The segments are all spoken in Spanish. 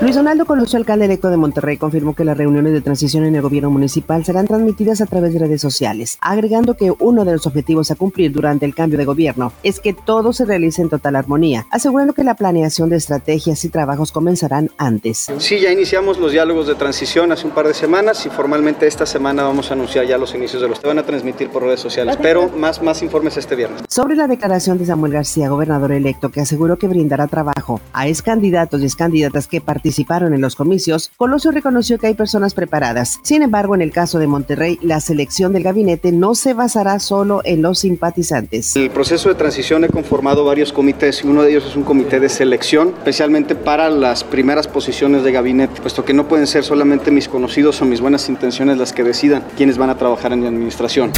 Luis Donaldo Colosio, alcalde electo de Monterrey, confirmó que las reuniones de transición en el gobierno municipal serán transmitidas a través de redes sociales, agregando que uno de los objetivos a cumplir durante el cambio de gobierno es que todo se realice en total armonía, asegurando que la planeación de estrategias y trabajos comenzarán antes. Sí, ya iniciamos los diálogos de transición hace un par de semanas y formalmente esta semana vamos a anunciar ya los inicios de los que van a transmitir por redes sociales, pero más, más informes este viernes. Sobre la declaración de Samuel García, gobernador electo, que aseguró que brindará trabajo a ex candidatos y ex candidatas que participan participaron en los comicios, Colosio reconoció que hay personas preparadas. Sin embargo, en el caso de Monterrey, la selección del gabinete no se basará solo en los simpatizantes. El proceso de transición he conformado varios comités y uno de ellos es un comité de selección, especialmente para las primeras posiciones de gabinete, puesto que no pueden ser solamente mis conocidos o mis buenas intenciones las que decidan quiénes van a trabajar en mi administración.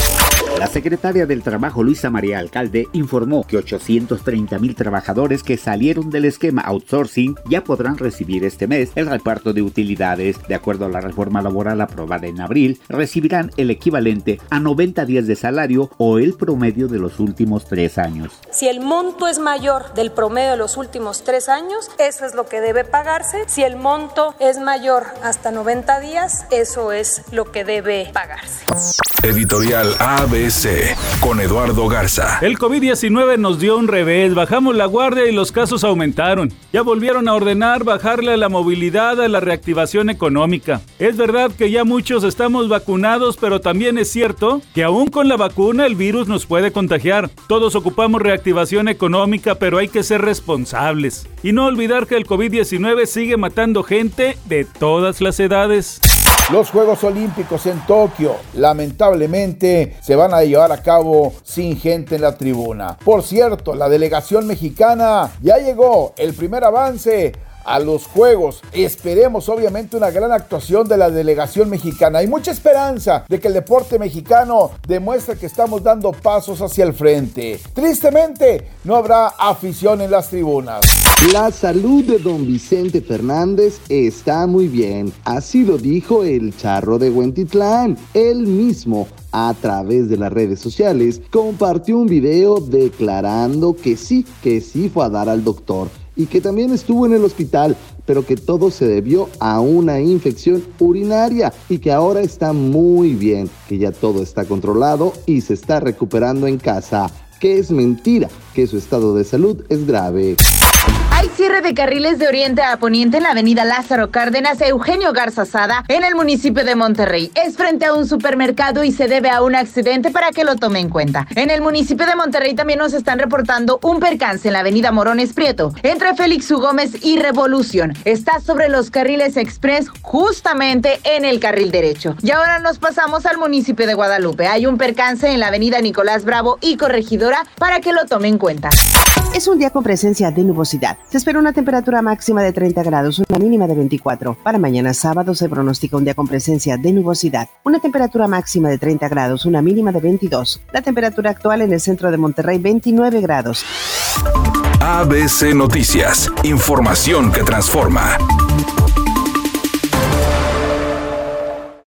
La secretaria del Trabajo, Luisa María Alcalde, informó que 830 mil trabajadores que salieron del esquema outsourcing ya podrán recibir este mes el reparto de utilidades. De acuerdo a la reforma laboral aprobada en abril, recibirán el equivalente a 90 días de salario o el promedio de los últimos tres años. Si el monto es mayor del promedio de los últimos tres años, eso es lo que debe pagarse. Si el monto es mayor hasta 90 días, eso es lo que debe pagarse. Editorial ABC con Eduardo Garza. El COVID-19 nos dio un revés, bajamos la guardia y los casos aumentaron. Ya volvieron a ordenar bajarle la movilidad a la reactivación económica. Es verdad que ya muchos estamos vacunados, pero también es cierto que aún con la vacuna el virus nos puede contagiar. Todos ocupamos reactivación económica, pero hay que ser responsables. Y no olvidar que el COVID-19 sigue matando gente de todas las edades. Los Juegos Olímpicos en Tokio lamentablemente se van a llevar a cabo sin gente en la tribuna. Por cierto, la delegación mexicana ya llegó. El primer avance a los Juegos. Esperemos obviamente una gran actuación de la delegación mexicana. Hay mucha esperanza de que el deporte mexicano demuestre que estamos dando pasos hacia el frente. Tristemente, no habrá afición en las tribunas. La salud de don Vicente Fernández está muy bien, así lo dijo el charro de Huentitlán. Él mismo a través de las redes sociales compartió un video declarando que sí, que sí fue a dar al doctor y que también estuvo en el hospital, pero que todo se debió a una infección urinaria y que ahora está muy bien, que ya todo está controlado y se está recuperando en casa, que es mentira, que su estado de salud es grave. Hay cierre de carriles de oriente a poniente en la avenida Lázaro Cárdenas Eugenio Garzazada en el municipio de Monterrey. Es frente a un supermercado y se debe a un accidente para que lo tome en cuenta. En el municipio de Monterrey también nos están reportando un percance en la avenida Morones Prieto entre Félix U. Gómez y Revolución. Está sobre los carriles express justamente en el carril derecho. Y ahora nos pasamos al municipio de Guadalupe. Hay un percance en la avenida Nicolás Bravo y Corregidora para que lo tome en cuenta. Es un día con presencia de nubosidad. Se espera una temperatura máxima de 30 grados, una mínima de 24. Para mañana sábado se pronostica un día con presencia de nubosidad. Una temperatura máxima de 30 grados, una mínima de 22. La temperatura actual en el centro de Monterrey 29 grados. ABC Noticias. Información que transforma.